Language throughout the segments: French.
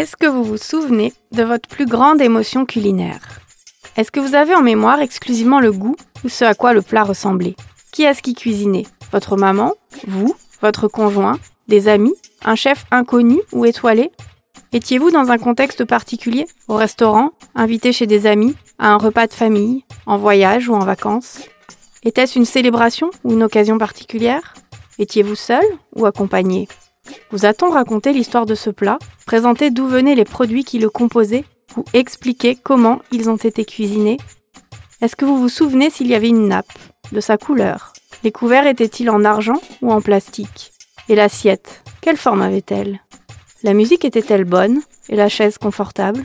Est-ce que vous vous souvenez de votre plus grande émotion culinaire? Est-ce que vous avez en mémoire exclusivement le goût ou ce à quoi le plat ressemblait? Qui est-ce qui cuisinait? Votre maman? Vous? Votre conjoint? Des amis? Un chef inconnu ou étoilé? Étiez-vous dans un contexte particulier? Au restaurant? Invité chez des amis? À un repas de famille? En voyage ou en vacances? Était-ce une célébration ou une occasion particulière? Étiez-vous seul ou accompagné? Vous a-t-on raconté l'histoire de ce plat Présenté d'où venaient les produits qui le composaient Ou expliqué comment ils ont été cuisinés. Est-ce que vous vous souvenez s'il y avait une nappe De sa couleur? Les couverts étaient-ils en argent ou en plastique? Et l'assiette Quelle forme avait-elle? La musique était-elle bonne Et la chaise confortable?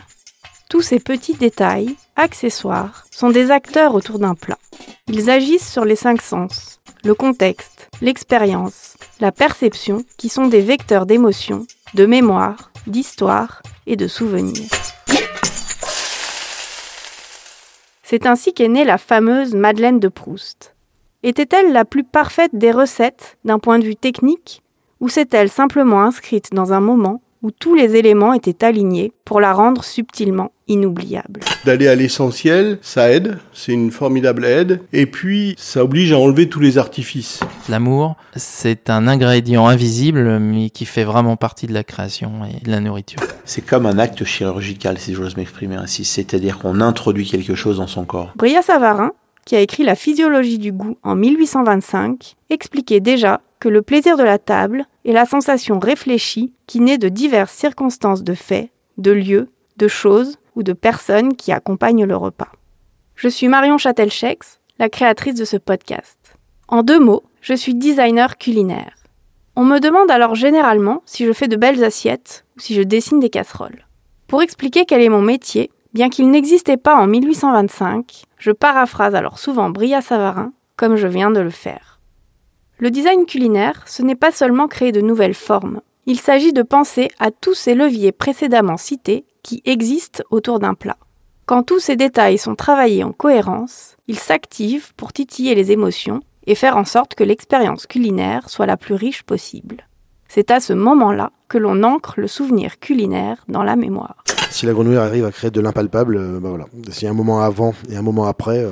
Tous ces petits détails, accessoires, sont des acteurs autour d'un plat. Ils agissent sur les cinq sens, le contexte, l'expérience, la perception, qui sont des vecteurs d'émotion, de mémoire, d'histoire et de souvenirs. C'est ainsi qu'est née la fameuse Madeleine de Proust. Était-elle la plus parfaite des recettes d'un point de vue technique, ou s'est-elle simplement inscrite dans un moment où tous les éléments étaient alignés pour la rendre subtilement inoubliable. D'aller à l'essentiel, ça aide, c'est une formidable aide, et puis ça oblige à enlever tous les artifices. L'amour, c'est un ingrédient invisible, mais qui fait vraiment partie de la création et de la nourriture. C'est comme un acte chirurgical, si j'ose m'exprimer ainsi, c'est-à-dire qu'on introduit quelque chose dans son corps. Bria Savarin, qui a écrit La physiologie du goût en 1825, expliquait déjà que le plaisir de la table est la sensation réfléchie qui naît de diverses circonstances de faits, de lieux, de choses ou de personnes qui accompagnent le repas. Je suis Marion Châtelchex, la créatrice de ce podcast. En deux mots, je suis designer culinaire. On me demande alors généralement si je fais de belles assiettes ou si je dessine des casseroles. Pour expliquer quel est mon métier, bien qu'il n'existait pas en 1825, je paraphrase alors souvent Bria Savarin, comme je viens de le faire. Le design culinaire, ce n'est pas seulement créer de nouvelles formes. Il s'agit de penser à tous ces leviers précédemment cités qui existent autour d'un plat. Quand tous ces détails sont travaillés en cohérence, ils s'activent pour titiller les émotions et faire en sorte que l'expérience culinaire soit la plus riche possible. C'est à ce moment-là que l'on ancre le souvenir culinaire dans la mémoire. Si la grenouille arrive à créer de l'impalpable, euh, bah voilà. S'il y a un moment avant et un moment après, euh,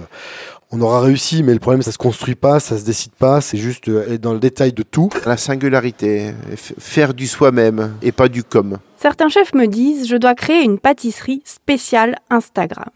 on aura réussi, mais le problème, ça se construit pas, ça se décide pas, c'est juste euh, être dans le détail de tout. La singularité, faire du soi-même et pas du comme. Certains chefs me disent je dois créer une pâtisserie spéciale Instagram.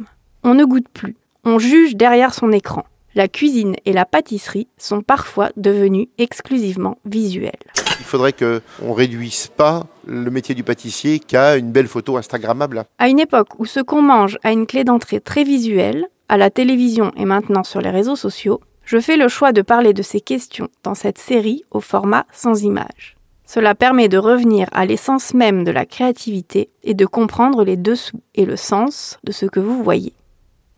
On ne goûte plus, on juge derrière son écran. La cuisine et la pâtisserie sont parfois devenues exclusivement visuelles. Il faudrait qu'on réduise pas le métier du pâtissier qu'à une belle photo Instagrammable. À une époque où ce qu'on mange a une clé d'entrée très visuelle, à la télévision et maintenant sur les réseaux sociaux, je fais le choix de parler de ces questions dans cette série au format sans images. Cela permet de revenir à l'essence même de la créativité et de comprendre les dessous et le sens de ce que vous voyez.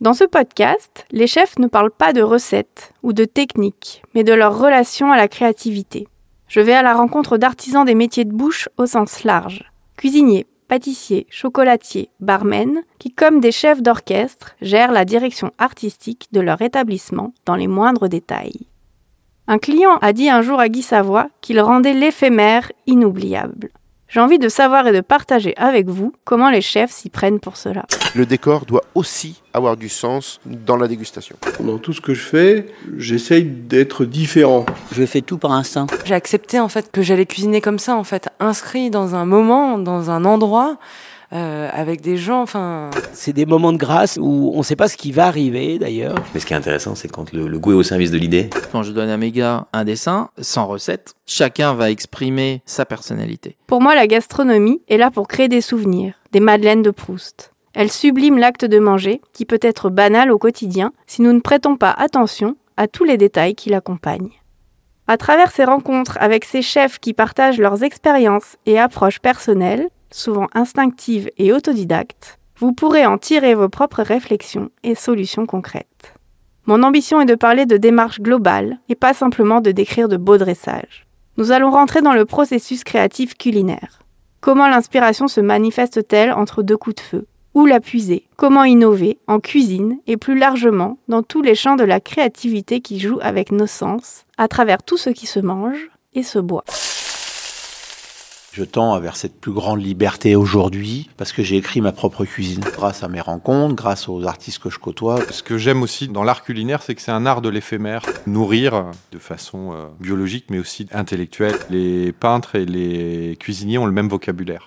Dans ce podcast, les chefs ne parlent pas de recettes ou de techniques, mais de leur relation à la créativité. Je vais à la rencontre d'artisans des métiers de bouche au sens large. Cuisiniers, pâtissiers, chocolatiers, barmen, qui comme des chefs d'orchestre gèrent la direction artistique de leur établissement dans les moindres détails. Un client a dit un jour à Guy Savoie qu'il rendait l'éphémère inoubliable. J'ai envie de savoir et de partager avec vous comment les chefs s'y prennent pour cela. Le décor doit aussi avoir du sens dans la dégustation. Dans tout ce que je fais, j'essaye d'être différent. Je fais tout par instinct. J'ai accepté en fait que j'allais cuisiner comme ça, en fait, inscrit dans un moment, dans un endroit. Euh, avec des gens, enfin. C'est des moments de grâce où on ne sait pas ce qui va arriver d'ailleurs. Mais ce qui est intéressant, c'est quand le, le, goût est au service de l'idée. Quand je donne à mes gars un dessin, sans recette, chacun va exprimer sa personnalité. Pour moi, la gastronomie est là pour créer des souvenirs, des madeleines de Proust. Elle sublime l'acte de manger, qui peut être banal au quotidien si nous ne prêtons pas attention à tous les détails qui l'accompagnent. À travers ces rencontres avec ces chefs qui partagent leurs expériences et approches personnelles, souvent instinctives et autodidactes, vous pourrez en tirer vos propres réflexions et solutions concrètes. Mon ambition est de parler de démarche globale et pas simplement de décrire de beaux dressages. Nous allons rentrer dans le processus créatif culinaire. Comment l'inspiration se manifeste-t-elle entre deux coups de feu? Où la puiser? Comment innover en cuisine et plus largement dans tous les champs de la créativité qui jouent avec nos sens, à travers tout ce qui se mange et se boit? Je tends vers cette plus grande liberté aujourd'hui parce que j'ai écrit ma propre cuisine. Grâce à mes rencontres, grâce aux artistes que je côtoie. Ce que j'aime aussi dans l'art culinaire, c'est que c'est un art de l'éphémère. Nourrir de façon euh, biologique mais aussi intellectuelle. Les peintres et les cuisiniers ont le même vocabulaire.